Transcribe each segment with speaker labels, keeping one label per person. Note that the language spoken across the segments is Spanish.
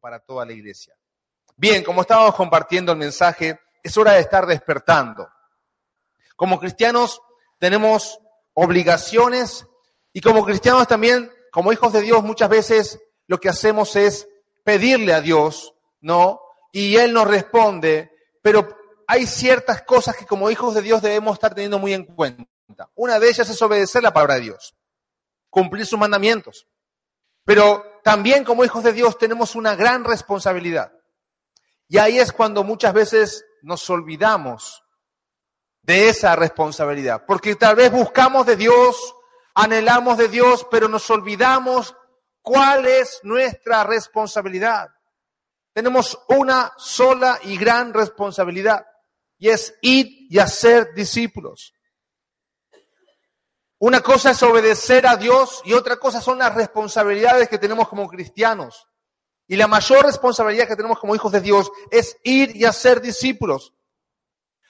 Speaker 1: para toda la iglesia. Bien, como estábamos compartiendo el mensaje, es hora de estar despertando. Como cristianos tenemos obligaciones y como cristianos también, como hijos de Dios, muchas veces lo que hacemos es pedirle a Dios, ¿no? Y Él nos responde, pero hay ciertas cosas que como hijos de Dios debemos estar teniendo muy en cuenta. Una de ellas es obedecer la palabra de Dios, cumplir sus mandamientos. Pero también como hijos de Dios tenemos una gran responsabilidad. Y ahí es cuando muchas veces nos olvidamos de esa responsabilidad, porque tal vez buscamos de Dios, anhelamos de Dios, pero nos olvidamos cuál es nuestra responsabilidad. Tenemos una sola y gran responsabilidad, y es ir y hacer discípulos. Una cosa es obedecer a Dios y otra cosa son las responsabilidades que tenemos como cristianos. Y la mayor responsabilidad que tenemos como hijos de Dios es ir y hacer discípulos.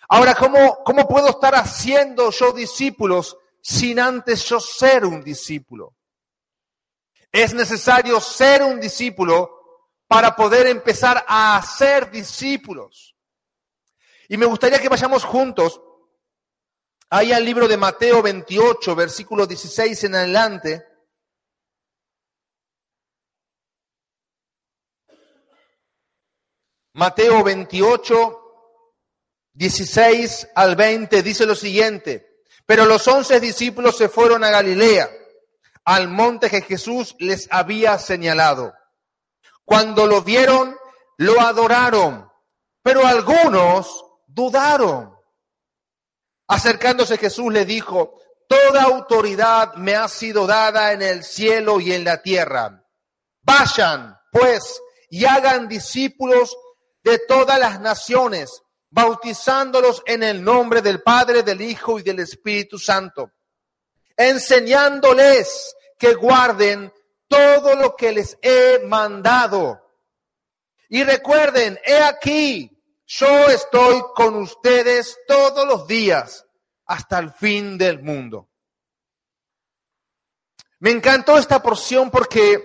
Speaker 1: Ahora, ¿cómo, cómo puedo estar haciendo yo discípulos sin antes yo ser un discípulo? Es necesario ser un discípulo para poder empezar a hacer discípulos. Y me gustaría que vayamos juntos Ahí al libro de Mateo 28, versículo 16 en adelante. Mateo 28, 16 al 20 dice lo siguiente. Pero los once discípulos se fueron a Galilea, al monte que Jesús les había señalado. Cuando lo vieron, lo adoraron, pero algunos dudaron. Acercándose Jesús le dijo, Toda autoridad me ha sido dada en el cielo y en la tierra. Vayan, pues, y hagan discípulos de todas las naciones, bautizándolos en el nombre del Padre, del Hijo y del Espíritu Santo, enseñándoles que guarden todo lo que les he mandado. Y recuerden, he aquí, yo estoy con ustedes todos los días hasta el fin del mundo. Me encantó esta porción porque,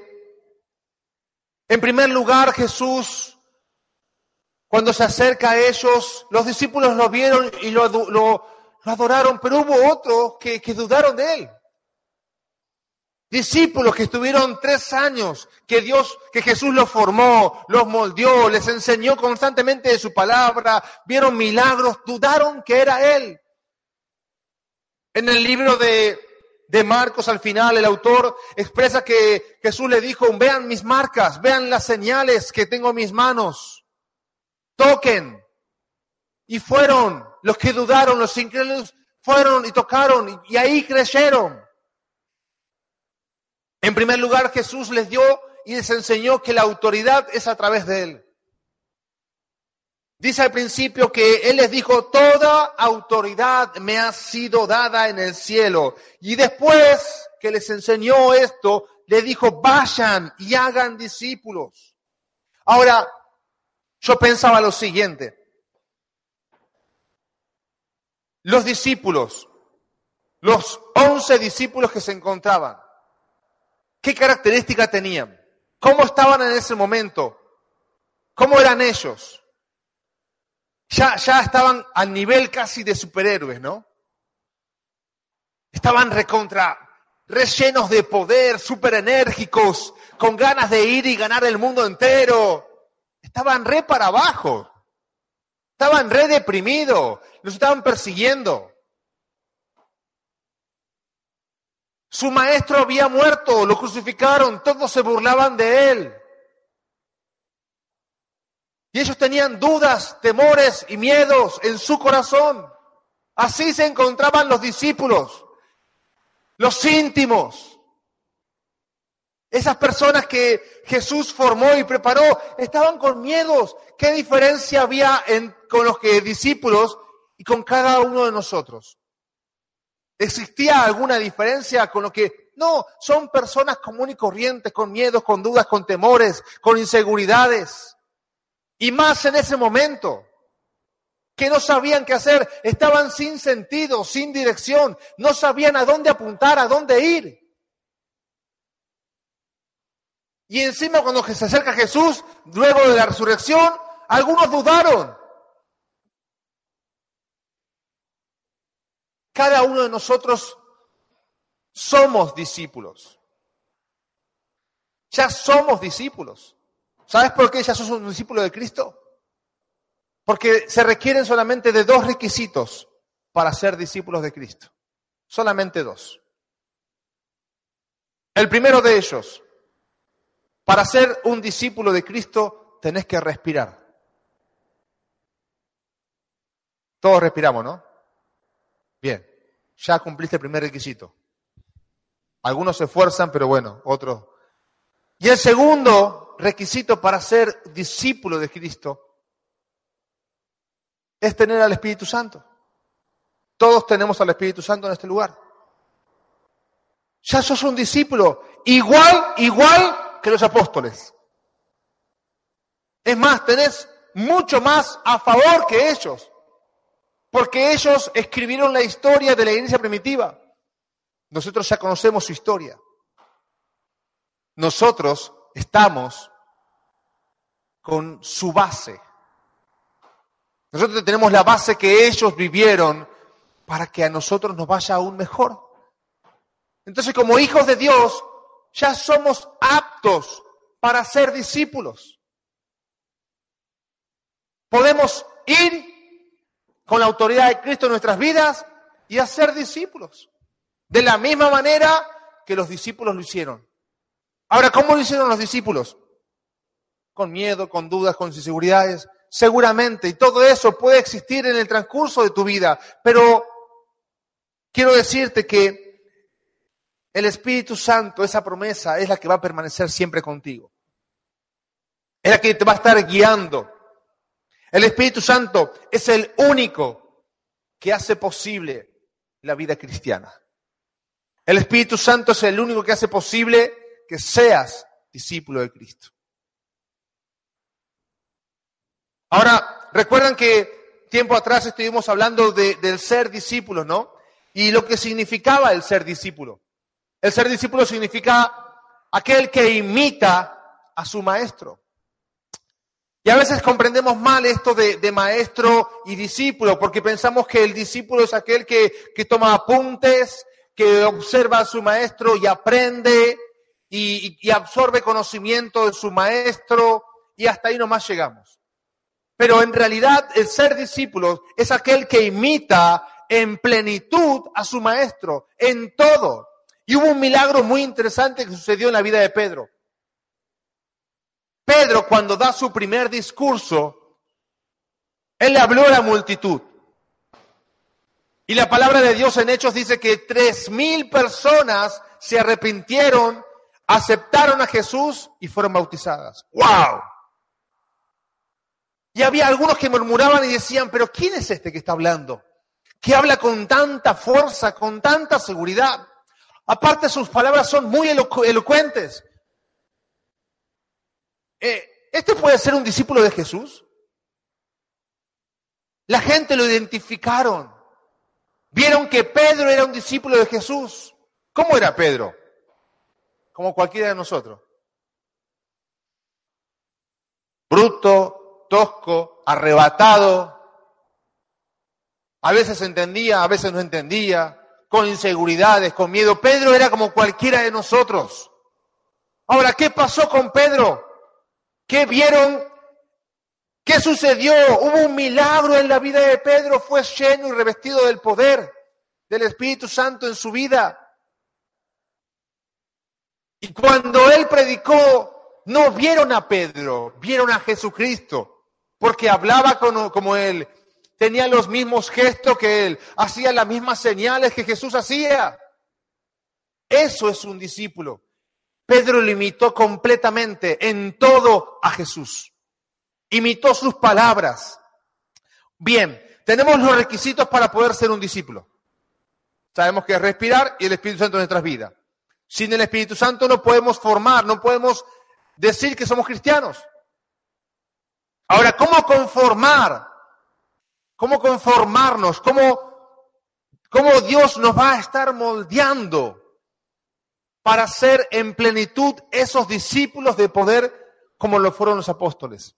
Speaker 1: en primer lugar, Jesús, cuando se acerca a ellos, los discípulos lo vieron y lo, lo, adoraron, pero hubo otros que, que dudaron de él. Discípulos que estuvieron tres años, que Dios, que Jesús los formó, los moldeó, les enseñó constantemente de su palabra, vieron milagros, dudaron que era Él. En el libro de, de Marcos, al final, el autor expresa que Jesús le dijo, vean mis marcas, vean las señales que tengo en mis manos, toquen. Y fueron los que dudaron, los incrédulos, fueron y tocaron y ahí creyeron. En primer lugar, Jesús les dio y les enseñó que la autoridad es a través de Él. Dice al principio que Él les dijo, toda autoridad me ha sido dada en el cielo. Y después que les enseñó esto, le dijo, vayan y hagan discípulos. Ahora, yo pensaba lo siguiente. Los discípulos, los once discípulos que se encontraban, ¿Qué características tenían? ¿Cómo estaban en ese momento? ¿Cómo eran ellos? Ya, ya estaban al nivel casi de superhéroes, ¿no? Estaban recontra, rellenos de poder, super enérgicos, con ganas de ir y ganar el mundo entero. Estaban re para abajo. Estaban re deprimidos. Los estaban persiguiendo. Su maestro había muerto, lo crucificaron, todos se burlaban de él. Y ellos tenían dudas, temores y miedos en su corazón. Así se encontraban los discípulos, los íntimos. Esas personas que Jesús formó y preparó estaban con miedos. ¿Qué diferencia había con los que discípulos y con cada uno de nosotros? ¿Existía alguna diferencia con lo que... No, son personas comunes y corrientes, con miedos, con dudas, con temores, con inseguridades. Y más en ese momento, que no sabían qué hacer, estaban sin sentido, sin dirección, no sabían a dónde apuntar, a dónde ir. Y encima cuando se acerca Jesús, luego de la resurrección, algunos dudaron. Cada uno de nosotros somos discípulos. Ya somos discípulos. ¿Sabes por qué ya sos un discípulo de Cristo? Porque se requieren solamente de dos requisitos para ser discípulos de Cristo. Solamente dos. El primero de ellos, para ser un discípulo de Cristo tenés que respirar. Todos respiramos, ¿no? Bien, ya cumpliste el primer requisito. Algunos se esfuerzan, pero bueno, otros. Y el segundo requisito para ser discípulo de Cristo es tener al Espíritu Santo. Todos tenemos al Espíritu Santo en este lugar. Ya sos un discípulo igual, igual que los apóstoles. Es más, tenés mucho más a favor que ellos, porque ellos escribieron la historia de la iglesia primitiva. Nosotros ya conocemos su historia. Nosotros estamos con su base. Nosotros tenemos la base que ellos vivieron para que a nosotros nos vaya aún mejor. Entonces, como hijos de Dios, ya somos aptos para ser discípulos. Podemos ir con la autoridad de Cristo en nuestras vidas y hacer discípulos. De la misma manera que los discípulos lo hicieron. Ahora, ¿cómo lo hicieron los discípulos? Con miedo, con dudas, con inseguridades. Seguramente, y todo eso puede existir en el transcurso de tu vida, pero quiero decirte que el Espíritu Santo, esa promesa, es la que va a permanecer siempre contigo. Es la que te va a estar guiando. El Espíritu Santo es el único que hace posible la vida cristiana. El Espíritu Santo es el único que hace posible que seas discípulo de Cristo. Ahora, recuerdan que tiempo atrás estuvimos hablando del ser discípulo, ¿no? Y lo que significaba el ser discípulo. El ser discípulo significa aquel que imita a su maestro. Y a veces comprendemos mal esto de, maestro y discípulo, porque pensamos que el discípulo es aquel que, que toma apuntes, que observa a su maestro y aprende y, y absorbe conocimiento de su maestro y hasta ahí nomás llegamos. Pero en realidad el ser discípulo es aquel que imita en plenitud a su maestro, en todo. Y hubo un milagro muy interesante que sucedió en la vida de Pedro. Pedro, cuando da su primer discurso, él le habló a la multitud. Y la palabra de Dios en Hechos dice que tres mil personas se arrepintieron, aceptaron a Jesús y fueron bautizadas. ¡Wow! Y había algunos que murmuraban y decían, pero ¿quién es este que está hablando? Que habla con tanta fuerza, con tanta seguridad. Aparte sus palabras son muy elocuentes. Eh, ¿Este puede ser un discípulo de Jesús? La gente lo identificaron. Vieron que Pedro era un discípulo de Jesús. ¿Cómo era Pedro? Como cualquiera de nosotros. Bruto, tosco, arrebatado. A veces entendía, a veces no entendía con inseguridades, con miedo. Pedro era como cualquiera de nosotros. Ahora, ¿qué pasó con Pedro? ¿Qué vieron? ¿Qué sucedió? Hubo un milagro en la vida de Pedro, fue lleno y revestido del poder del Espíritu Santo en su vida. Y cuando él predicó, no vieron a Pedro, vieron a Jesucristo, porque hablaba como, él, tenía los mismos gestos que él, hacía las mismas señales que Jesús hacía. Eso es un discípulo. Pedro lo imitó completamente en todo a Jesús. Imitó sus palabras. Bien, tenemos los requisitos para poder ser un discípulo. Sabemos que es respirar y el Espíritu Santo en nuestras vidas. Sin el Espíritu Santo no podemos formar, no podemos decir que somos cristianos. Ahora, ¿cómo conformar cómo conformarnos, cómo, cómo Dios nos va a estar moldeando. Para ser en plenitud esos discípulos de poder como lo fueron los apóstoles.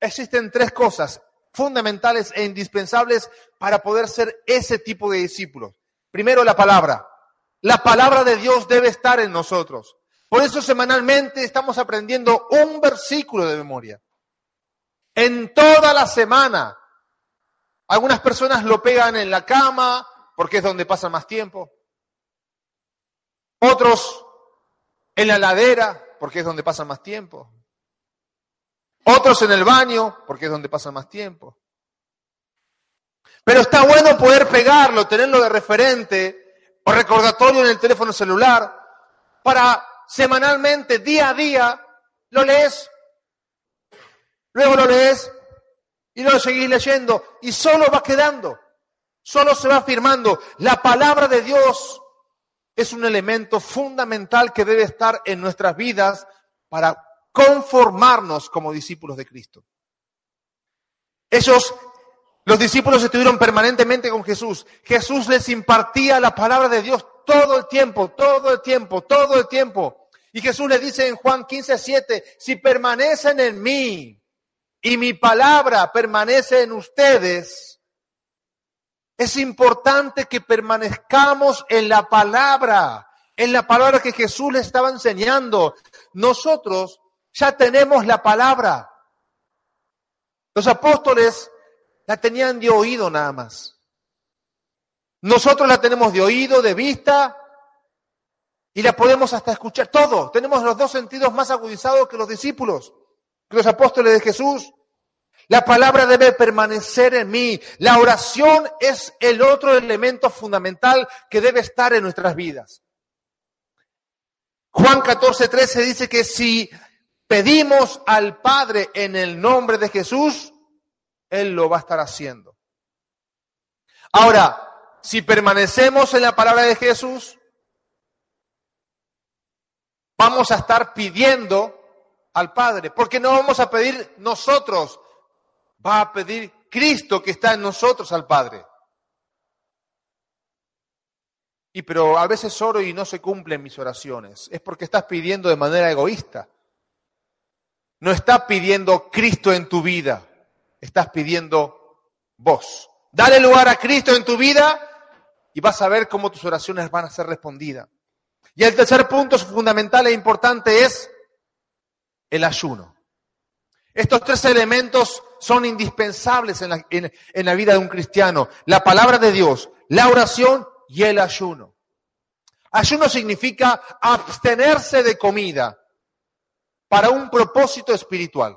Speaker 1: Existen tres cosas fundamentales e indispensables para poder ser ese tipo de discípulos. Primero, la palabra. La palabra de Dios debe estar en nosotros. Por eso semanalmente estamos aprendiendo un versículo de memoria. En toda la semana. Algunas personas lo pegan en la cama porque es donde pasan más tiempo. Otros en la ladera porque es donde pasan más tiempo. Otros en el baño porque es donde pasan más tiempo. Pero está bueno poder pegarlo, tenerlo de referente o recordatorio en el teléfono celular para semanalmente, día a día, lo lees, luego lo lees y luego seguís leyendo y solo va quedando, solo se va afirmando. La palabra de Dios es un elemento fundamental que debe estar en nuestras vidas para conformarnos como discípulos de Cristo. Ellos, los discípulos estuvieron permanentemente con Jesús. Jesús les impartía la palabra de Dios todo el tiempo, todo el tiempo, todo el tiempo. Y Jesús le dice en Juan 15, 7, si permanecen en mí y mi palabra permanece en ustedes, es importante que permanezcamos en la palabra, en la palabra que Jesús le estaba enseñando. Nosotros ya tenemos la palabra. Los apóstoles la tenían de oído nada más. Nosotros la tenemos de oído, de vista y la podemos hasta escuchar todo. Tenemos los dos sentidos más agudizados que los discípulos, que los apóstoles de Jesús. La palabra debe permanecer en mí. La oración es el otro elemento fundamental que debe estar en nuestras vidas. Juan 14, 13 dice que si pedimos al Padre en el nombre de Jesús, Él lo va a estar haciendo. Ahora, si permanecemos en la palabra de Jesús, vamos a estar pidiendo al Padre, porque no vamos a pedir nosotros, va a pedir Cristo que está en nosotros al Padre. Y pero a veces oro y no se cumplen mis oraciones. Es porque estás pidiendo de manera egoísta. No estás pidiendo Cristo en tu vida, estás pidiendo vos. Dale lugar a Cristo en tu vida y vas a ver cómo tus oraciones van a ser respondidas. Y el tercer punto fundamental e importante es el ayuno. Estos tres elementos son indispensables en la, en la, vida de un cristiano. La palabra de Dios, la oración y el ayuno. Ayuno significa abstenerse de comida para un propósito espiritual.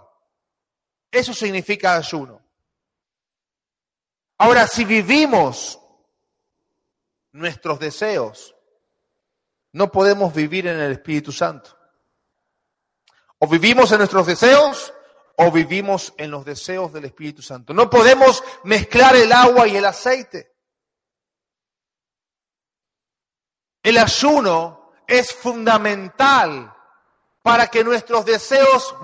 Speaker 1: Eso significa ayuno. Ahora, si vivimos nuestros deseos no podemos vivir en el Espíritu Santo. O vivimos en nuestros deseos o vivimos en los deseos del Espíritu Santo. No podemos mezclar el agua y el aceite. El ayuno es fundamental para que nuestros deseos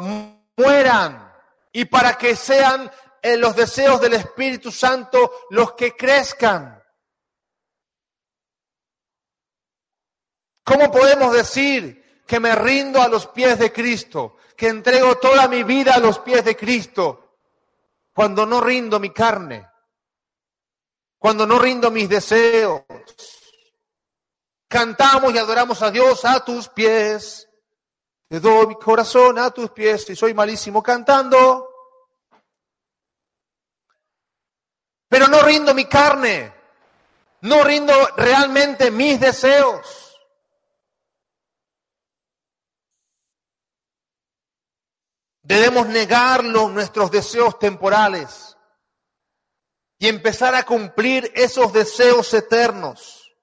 Speaker 1: mueran y para que sean eh, los deseos del Espíritu Santo los que crezcan. ¿Cómo podemos decir que me rindo a los pies de Cristo, que entrego toda mi vida a los pies de Cristo, cuando no rindo mi carne, cuando no rindo mis deseos? Cantamos y adoramos a Dios a tus pies. Te doy mi corazón a tus pies y soy malísimo cantando. Pero no rindo mi carne. No rindo realmente mis deseos. Debemos negar nuestros deseos temporales y empezar a cumplir esos deseos eternos,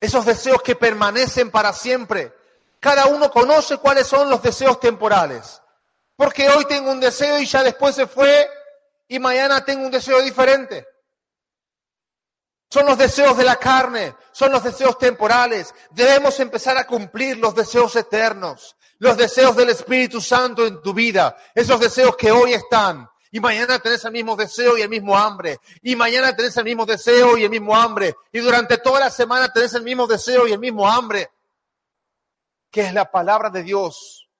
Speaker 1: esos deseos que permanecen para siempre. Cada uno conoce cuáles son los deseos temporales, porque hoy tengo un deseo y ya después se fue y mañana tengo un deseo diferente. Son los deseos de la carne, son los deseos temporales. Debemos empezar a cumplir los deseos eternos, los deseos del Espíritu Santo en tu vida, esos deseos que hoy están Y mañana tenés el mismo deseo y el mismo hambre. Y mañana tenés el mismo deseo y el mismo hambre. Y durante toda la semana tenés el mismo deseo y el mismo hambre. Que es la palabra de Dios.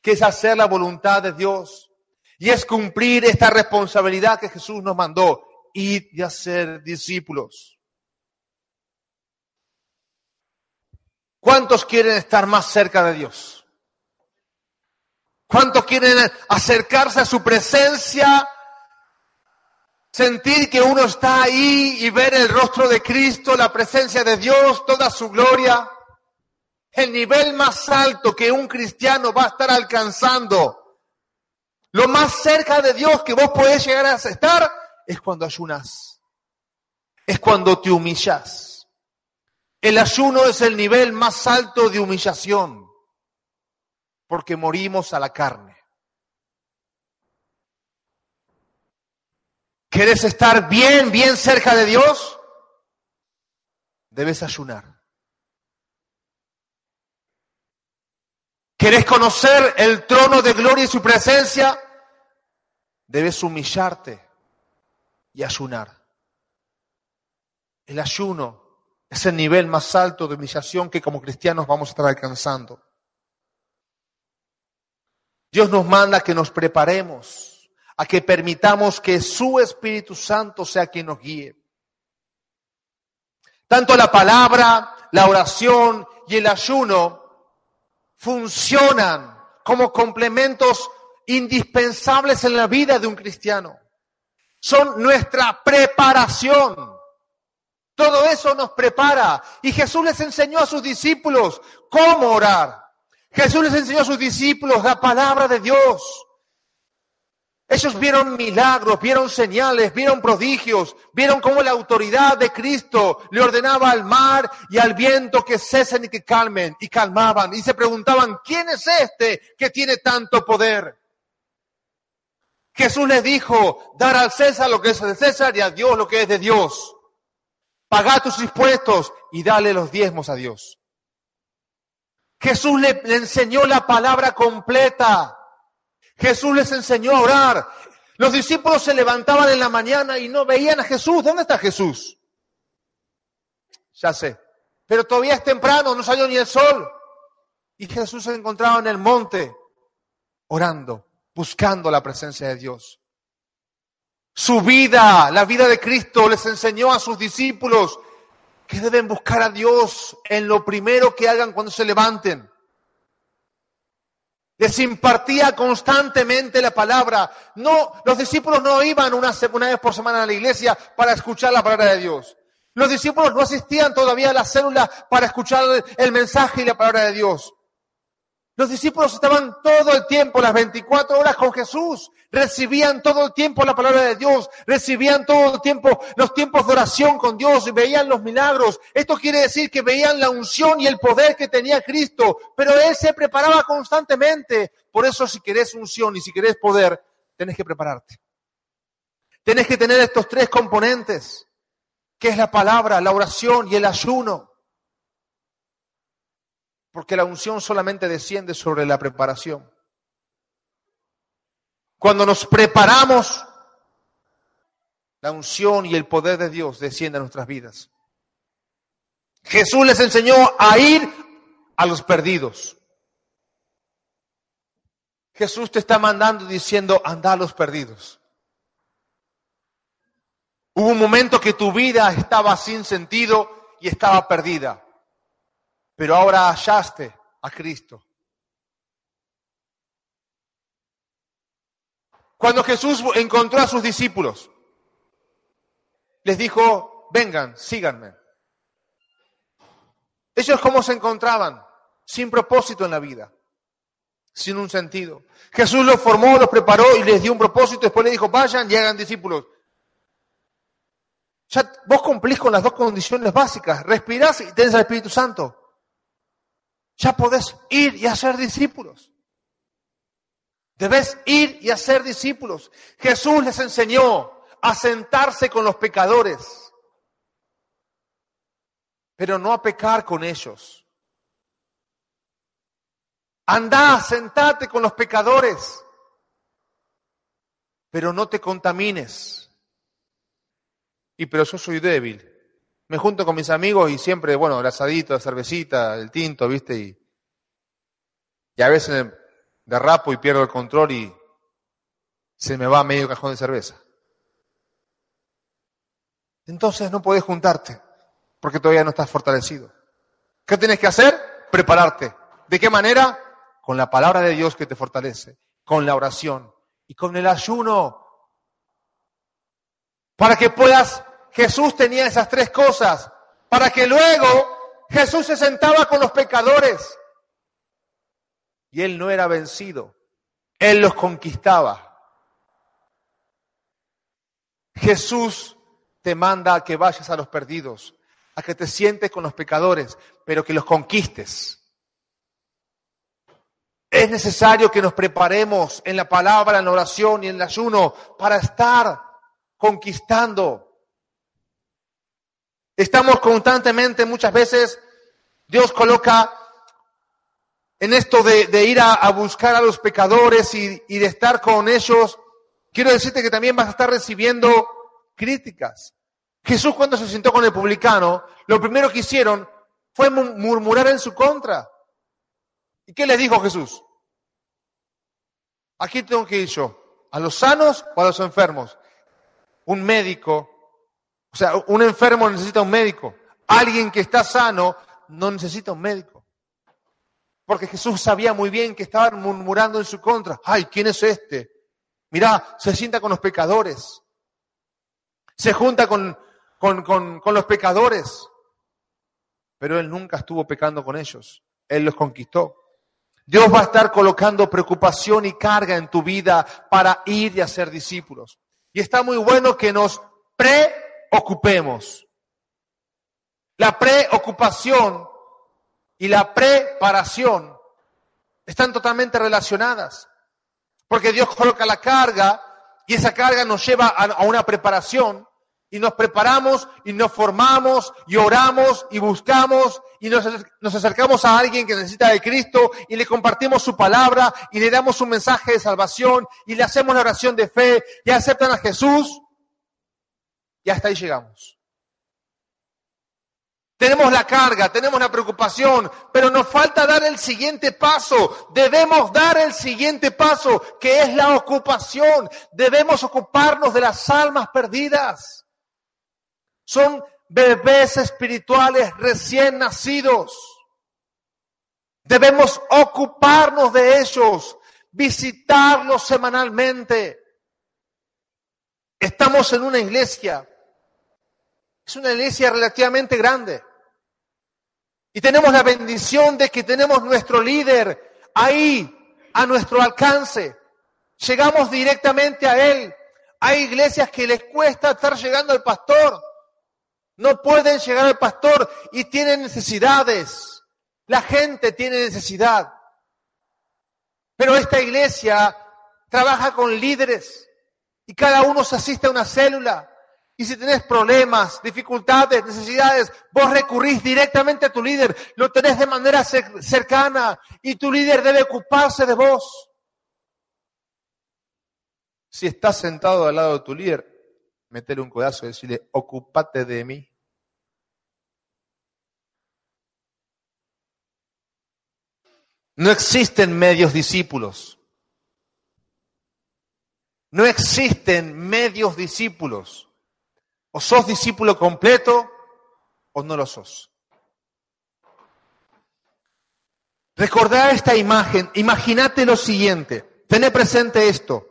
Speaker 1: Que es hacer la voluntad de Dios. Y es cumplir esta responsabilidad que Jesús nos mandó. Y hacer discípulos. ¿Cuántos quieren estar más cerca de Dios? ¿Cuántos quieren acercarse a su presencia? Sentir que uno está ahí y ver el rostro de Cristo, la presencia de Dios, toda su gloria. El nivel más alto que un cristiano va a estar alcanzando. Lo más cerca de Dios que vos podés llegar a estar es cuando ayunas. Es cuando te humillas. El ayuno es el nivel más alto de humillación porque morimos a la carne. ¿Quieres estar bien, bien cerca de Dios? Debes ayunar. ¿Quieres conocer el trono de gloria y su presencia? Debes humillarte y ayunar. El ayuno es el nivel más alto de humillación que como cristianos vamos a estar alcanzando. Dios nos manda que nos preparemos, a que permitamos que su Espíritu Santo sea quien nos guíe. Tanto la palabra, la oración y el ayuno funcionan como complementos indispensables en la vida de un cristiano. Son nuestra preparación. Todo eso nos prepara. Y Jesús les enseñó a sus discípulos cómo orar. Jesús les enseñó a sus discípulos la palabra de Dios. Ellos vieron milagros, vieron señales, vieron prodigios, vieron cómo la autoridad de Cristo le ordenaba al mar y al viento que cesen y que calmen, y calmaban, y se preguntaban, ¿quién es este que tiene tanto poder? Jesús les dijo, dar al César lo que es de César y a Dios lo que es de Dios. Pagad tus impuestos y dale los diezmos a Dios. Jesús le, enseñó la palabra completa. Jesús les enseñó a orar. Los discípulos se levantaban en la mañana y no veían a Jesús. ¿Dónde está Jesús? Ya sé. Pero todavía es temprano, no salió ni el sol. Y Jesús se encontraba en el monte orando, buscando la presencia de Dios. Su vida, la vida de Cristo, les enseñó a sus discípulos que deben buscar a Dios en lo primero que hagan cuando se levanten. Les impartía constantemente la palabra. No, los discípulos no iban una, una vez por semana a la iglesia para escuchar la palabra de Dios. Los discípulos no asistían todavía a la célula para escuchar el mensaje y la palabra de Dios. Los discípulos estaban todo el tiempo, las 24 horas con Jesús. Recibían todo el tiempo la palabra de Dios. Recibían todo el tiempo los tiempos de oración con Dios y veían los milagros. Esto quiere decir que veían la unción y el poder que tenía Cristo. Pero Él se preparaba constantemente. Por eso si querés unción y si querés poder, tenés que prepararte. Tenés que tener estos tres componentes, que es la palabra, la oración y el ayuno. Porque la unción solamente desciende sobre la preparación. Cuando nos preparamos, la unción y el poder de Dios descienden a nuestras vidas. Jesús les enseñó a ir a los perdidos. Jesús te está mandando diciendo, anda a los perdidos. Hubo un momento que tu vida estaba sin sentido y estaba perdida pero ahora hallaste a Cristo. Cuando Jesús encontró a sus discípulos, les dijo, vengan, síganme. Ellos cómo se encontraban, sin propósito en la vida, sin un sentido. Jesús los formó, los preparó y les dio un propósito, después les dijo, vayan y hagan discípulos. Ya vos cumplís con las dos condiciones básicas, respirás y tenés al Espíritu Santo ya podés ir y hacer discípulos. Debes ir y hacer discípulos. Jesús les enseñó a sentarse con los pecadores, pero no a pecar con ellos. Andá, sentate con los pecadores. pero no te contamines. Y pero yo soy débil. Me junto con mis amigos y siempre, bueno, el asadito, la cervecita, el tinto, ¿viste? Y, y a veces derrapo y pierdo el control y se me va medio cajón de cerveza. Entonces no puedes juntarte porque todavía no estás fortalecido. ¿Qué tienes que hacer? Prepararte. ¿De qué manera? Con la palabra de Dios que te fortalece, con la oración y con el ayuno. Para que puedas, Jesús tenía esas tres cosas, para que luego Jesús se sentaba con los pecadores. Y él no era vencido, él los conquistaba. Jesús te manda a que vayas a los perdidos, a que te sientes con los pecadores, pero que los conquistes. Es necesario que nos preparemos en la palabra, en la oración y en el ayuno para estar conquistando. Estamos constantemente, muchas veces, Dios coloca en esto de, ir a, buscar a los pecadores y, de estar con ellos. Quiero decirte que también vas a estar recibiendo críticas. Jesús cuando se sentó con el publicano, lo primero que hicieron fue murmurar en su contra. ¿Y qué les dijo Jesús? Aquí tengo que ir yo, a los sanos o a los enfermos. Un médico, o sea, un enfermo necesita un médico. Alguien que está sano no necesita un médico. Porque Jesús sabía muy bien que estaban murmurando en su contra. Ay, ¿quién es este? Mirá, se sienta con los pecadores. Se junta con, con, con los pecadores pero Él nunca estuvo pecando con ellos. Él los conquistó. Dios va a estar colocando preocupación y carga en tu vida para ir y hacer discípulos. Y está muy bueno que nos preocupemos. La preocupación y la preparación están totalmente relacionadas. Porque Dios coloca la carga y esa carga nos lleva a una preparación y nos preparamos y nos formamos y oramos y buscamos y nos, acercamos a alguien que necesita de Cristo y le compartimos su palabra y le damos un mensaje de salvación y le hacemos la oración de fe y aceptan a Jesús hasta ahí llegamos. Tenemos la carga, tenemos la preocupación, pero nos falta dar el siguiente paso. Debemos dar el siguiente paso, que es la ocupación. Debemos ocuparnos de las almas perdidas. Son bebés espirituales recién nacidos. Debemos ocuparnos de ellos, visitarlos semanalmente. Estamos en una iglesia. Es una iglesia relativamente grande. Y tenemos la bendición de que tenemos nuestro líder ahí, a nuestro alcance. Llegamos directamente a él. Hay iglesias que les cuesta estar llegando al pastor. No pueden llegar al pastor y tienen necesidades. La gente tiene necesidad. Pero esta iglesia trabaja con líderes y cada uno se asiste a una célula. Y si tenés problemas, dificultades, necesidades, vos recurrís directamente a tu líder, lo tenés de manera cercana y tu líder debe ocuparse de vos. Si estás sentado al lado de tu líder, metele un codazo y decirle, ocúpate de mí. No existen medios discípulos. No existen medios discípulos. O sos discípulo completo o no lo sos. Recordá esta imagen, imagínate lo siguiente, tené presente esto.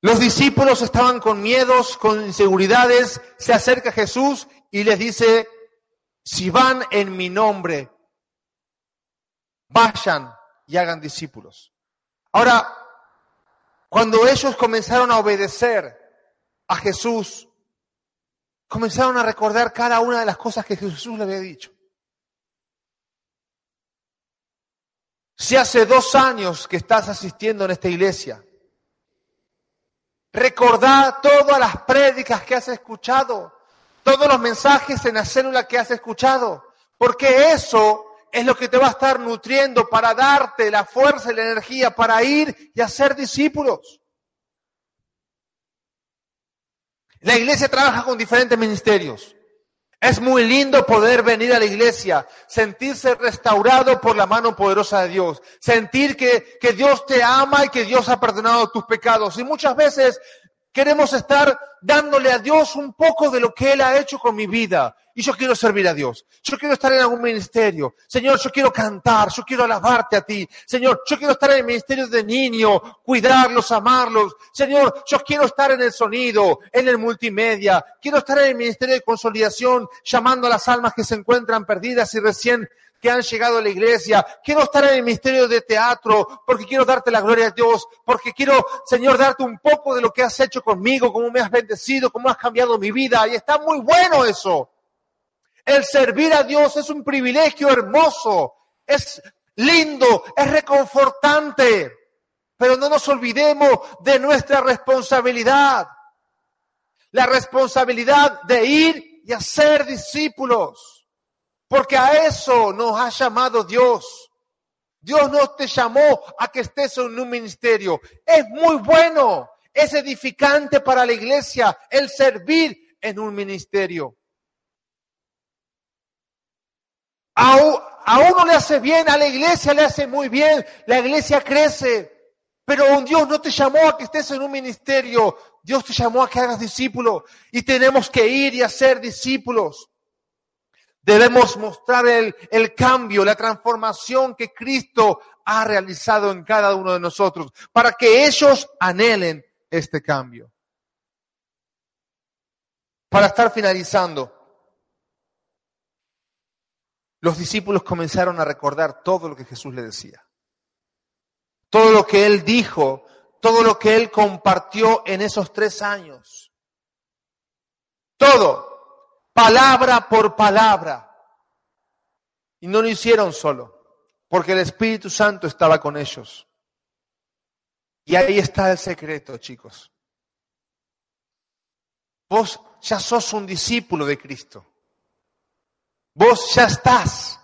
Speaker 1: Los discípulos estaban con miedos, con inseguridades, se acerca Jesús y les dice, si van en mi nombre, vayan y hagan discípulos. Ahora, cuando ellos comenzaron a obedecer a Jesús, comenzaron a recordar cada una de las cosas que Jesús le había dicho. Si hace dos años que estás asistiendo en esta iglesia, recordá todas las prédicas que has escuchado, todos los mensajes en la célula que has escuchado, porque eso es lo que te va a estar nutriendo para darte la fuerza y la energía para ir y hacer discípulos. La iglesia trabaja con diferentes ministerios. Es muy lindo poder venir a la iglesia, sentirse restaurado por la mano poderosa de Dios, sentir que, que Dios te ama y que Dios ha perdonado tus pecados. Y muchas veces queremos estar dándole a Dios un poco de lo que Él ha hecho con mi vida. Y yo quiero servir a Dios. Yo quiero estar en algún ministerio. Señor, yo quiero cantar. Yo quiero alabarte a ti. Señor, yo quiero estar en el ministerio de niño, cuidarlos, amarlos. Señor, yo quiero estar en el sonido, en el multimedia. Quiero estar en el ministerio de consolidación, llamando a las almas que se encuentran perdidas y recién que han llegado a la iglesia. Quiero estar en el ministerio de teatro porque quiero darte la gloria a Dios, porque quiero, Señor, darte un poco de lo que has hecho conmigo, cómo me has bendecido, cómo has cambiado mi vida. Y está muy bueno eso. El servir a Dios es un privilegio hermoso, es lindo, es reconfortante. Pero no nos olvidemos de nuestra responsabilidad. La responsabilidad de ir y hacer discípulos. Porque a eso nos ha llamado Dios. Dios no te llamó a que estés en un ministerio. Es muy bueno, es edificante para la iglesia el servir en un ministerio. A, a uno le hace bien, a la iglesia le hace muy bien, la iglesia crece. Pero un Dios no te llamó a que estés en un ministerio, Dios te llamó a que hagas discípulo y tenemos que ir y hacer discípulos. Debemos mostrar el, cambio, la transformación que Cristo ha realizado en cada uno de nosotros, para que ellos anhelen este cambio. Para estar finalizando, los discípulos comenzaron a recordar todo lo que Jesús le decía. Todo lo que Él dijo, todo lo que Él compartió en esos tres años. Todo palabra por palabra. Y no lo hicieron solo, porque el Espíritu Santo estaba con ellos. Y ahí está el secreto, chicos. Vos ya sos un discípulo de Cristo. Vos ya estás.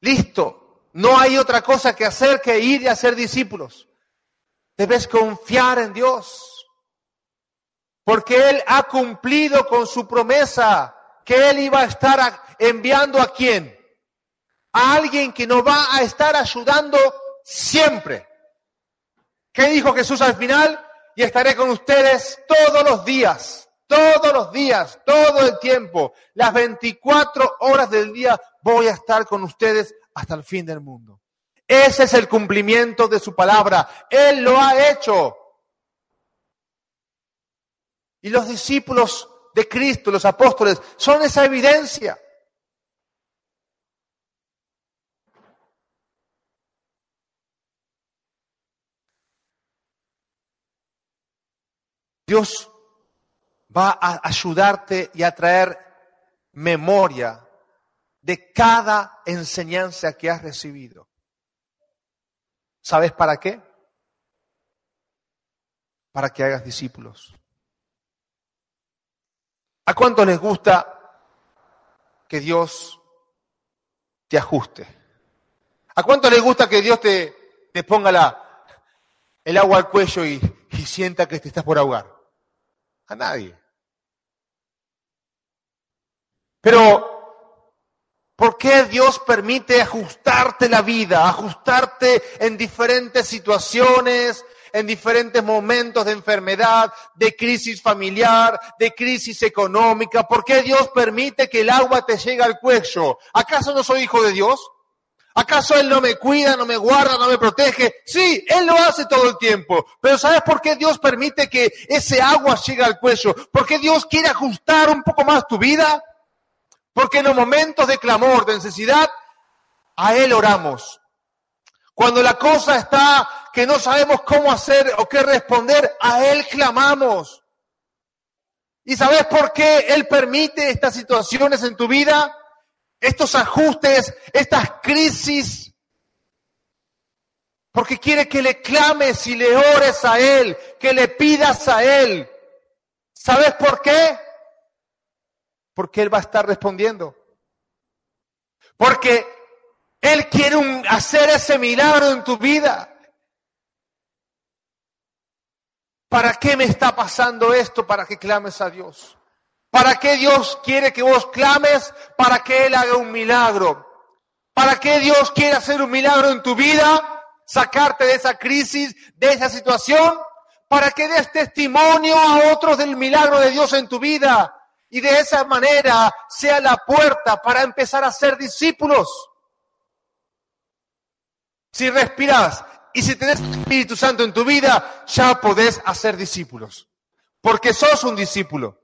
Speaker 1: Listo. No hay otra cosa que hacer que ir y hacer discípulos. Debes confiar en Dios porque Él ha cumplido con su promesa que Él iba a estar enviando a quién? A alguien que nos va a estar ayudando siempre. ¿Qué dijo Jesús al final? Y estaré con ustedes todos los días, todos los días, todo el tiempo, las 24 horas del día voy a estar con ustedes hasta el fin del mundo. Ese es el cumplimiento de su palabra. Él lo ha hecho. Y los discípulos de Cristo, los apóstoles, son esa evidencia. Dios va a ayudarte y a traer memoria de cada enseñanza que has recibido. ¿Sabes para qué? Para que hagas discípulos. ¿A cuánto les gusta que Dios te ajuste? ¿A cuánto les gusta que Dios te, ponga el agua al cuello y, y sienta que te estás por ahogar? A nadie. Pero, ¿por qué Dios permite ajustarte la vida, ajustarte en diferentes situaciones, en diferentes momentos de enfermedad, de crisis familiar, de crisis económica? ¿Por qué Dios permite que el agua te llegue al cuello? ¿Acaso no soy hijo de Dios? ¿Acaso Él no me cuida, no me guarda, no me protege? Sí, Él lo hace todo el tiempo. Pero ¿sabes por qué Dios permite que ese agua llegue al cuello? Porque Dios quiere ajustar un poco más tu vida. Porque en los momentos de clamor, de necesidad, a Él oramos. Cuando la cosa está que no sabemos cómo hacer o qué responder, a Él clamamos. ¿Y sabes por qué Él permite estas situaciones en tu vida? Estos ajustes, estas crisis. Porque quiere que le clames y le ores a Él, que le pidas a Él. ¿Sabes por qué? Porque Él va a estar respondiendo. Porque Él quiere hacer ese milagro en tu vida. ¿Para qué me está pasando esto? Para que clames a Dios. ¿Para qué Dios quiere que vos clames? Para que Él haga un milagro. ¿Para qué Dios quiere hacer un milagro en tu vida? Sacarte de esa crisis, de esa situación. Para que des testimonio a otros del milagro de Dios en tu vida. Y de esa manera sea la puerta para empezar a ser discípulos. Si respiras y si tenés Espíritu Santo en tu vida, ya podés hacer discípulos. Porque sos un discípulo.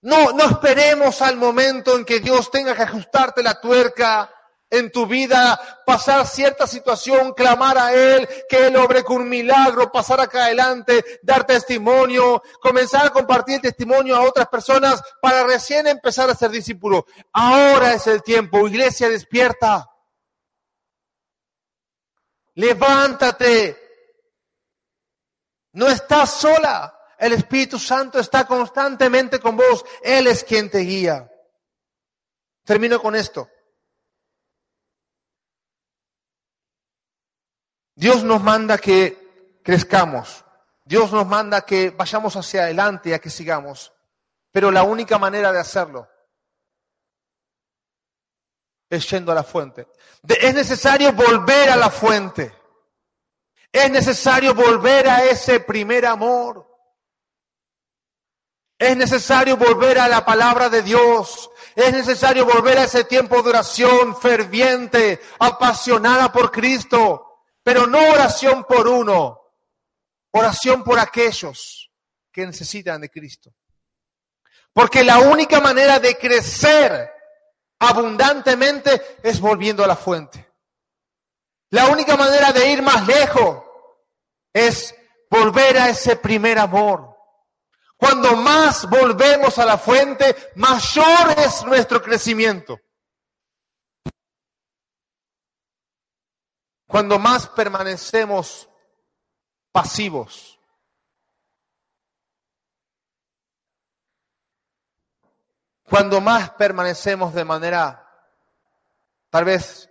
Speaker 1: No, no esperemos al momento en que Dios tenga que ajustarte la tuerca en tu vida, pasar cierta situación, clamar a Él, que Él obre con milagro, pasar acá adelante, dar testimonio, comenzar a compartir testimonio a otras personas para recién empezar a ser discípulo. Ahora es el tiempo, iglesia despierta. Levántate. No estás sola. El Espíritu Santo está constantemente con vos. Él es quien te guía. Termino con esto. Dios nos manda que crezcamos. Dios nos manda que vayamos hacia adelante y a que sigamos. Pero la única manera de hacerlo es a la fuente. es necesario volver a la fuente. Es necesario volver a ese primer amor. Es necesario volver a la palabra de Dios. Es necesario volver a ese tiempo de oración ferviente, apasionada por Cristo. Pero no oración por uno, oración por aquellos que necesitan de Cristo. Porque la única manera de crecer abundantemente es volviendo a la fuente. La única manera de ir más lejos es volver a ese primer amor. Cuando más volvemos a la fuente, mayor es nuestro crecimiento. Cuando más permanecemos pasivos, Cuando más permanecemos de manera, tal vez,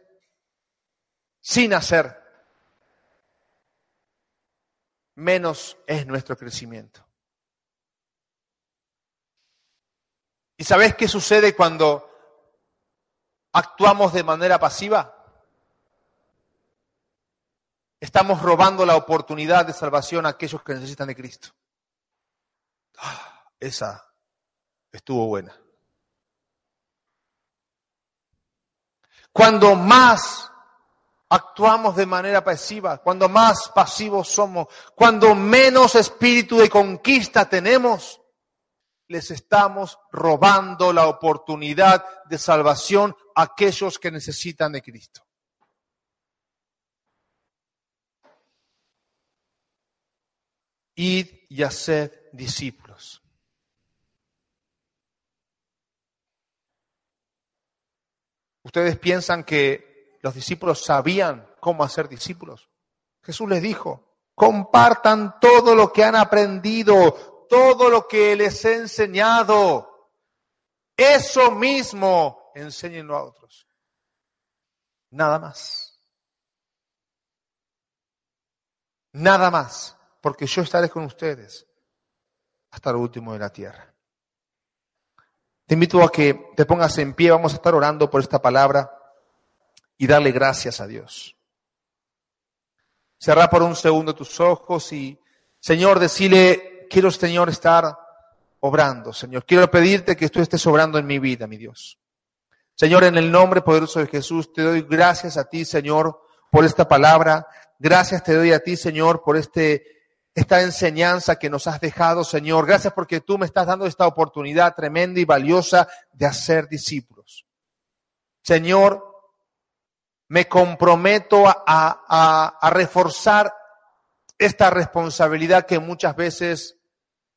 Speaker 1: sin hacer, menos es nuestro crecimiento. ¿Y sabes qué sucede cuando actuamos de manera pasiva? Estamos robando la oportunidad de salvación a aquellos que necesitan de Cristo. Ah, esa estuvo buena. Cuando más actuamos de manera pasiva, cuando más pasivos somos, cuando menos espíritu de conquista tenemos, les estamos robando la oportunidad de salvación a aquellos que necesitan de Cristo. Id y haced discípulos. ¿Ustedes piensan que los discípulos sabían cómo hacer discípulos? Jesús les dijo, compartan todo lo que han aprendido, todo lo que les he enseñado. Eso mismo enséñenlo a otros. Nada más. Nada más, porque yo estaré con ustedes hasta el último de la tierra. Te invito a que te pongas en pie, vamos a estar orando por esta palabra y darle gracias a Dios. Cerra por un segundo tus ojos y, Señor, decirle, quiero, Señor, estar obrando, Señor. Quiero pedirte que tú estés obrando en mi vida, mi Dios. Señor, en el nombre poderoso de Jesús, te doy gracias a ti, Señor, por esta palabra. Gracias te doy a ti, Señor, por este esta enseñanza que nos has dejado, Señor. Gracias porque tú me estás dando esta oportunidad tremenda y valiosa de hacer discípulos. Señor, me comprometo a, a, reforzar esta responsabilidad que muchas veces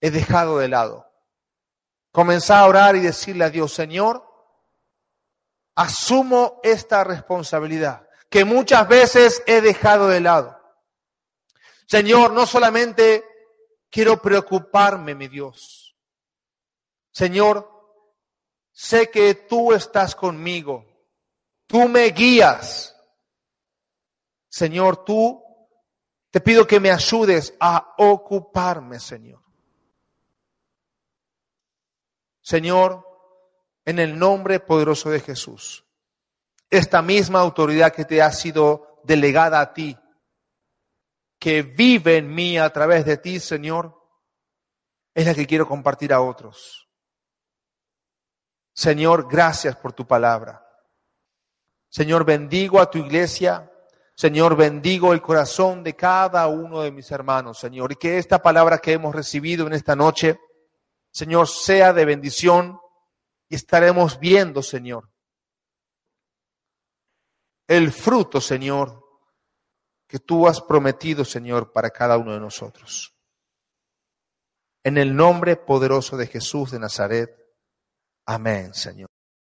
Speaker 1: he dejado de lado. Comenzar a orar y decirle a Dios, Señor, asumo esta responsabilidad que muchas veces he dejado de lado. Señor, no solamente quiero preocuparme, mi Dios. Señor, sé que tú estás conmigo. Tú me guías. Señor, tú Te pido que me ayudes a ocuparme, Señor. Señor, en el nombre poderoso de Jesús, esta misma autoridad que te ha sido delegada a ti, que vive en mí a través de ti, Señor, es la que quiero compartir a otros. Señor, gracias por tu palabra. Señor, bendigo a tu iglesia. Señor, bendigo el corazón de cada uno de mis hermanos, Señor, y que esta palabra que hemos recibido en esta noche, Señor, sea de bendición y estaremos viendo, Señor, el fruto, Señor, que tú has prometido, Señor, para cada uno de nosotros. En el nombre poderoso de Jesús de Nazaret. Amén, Señor.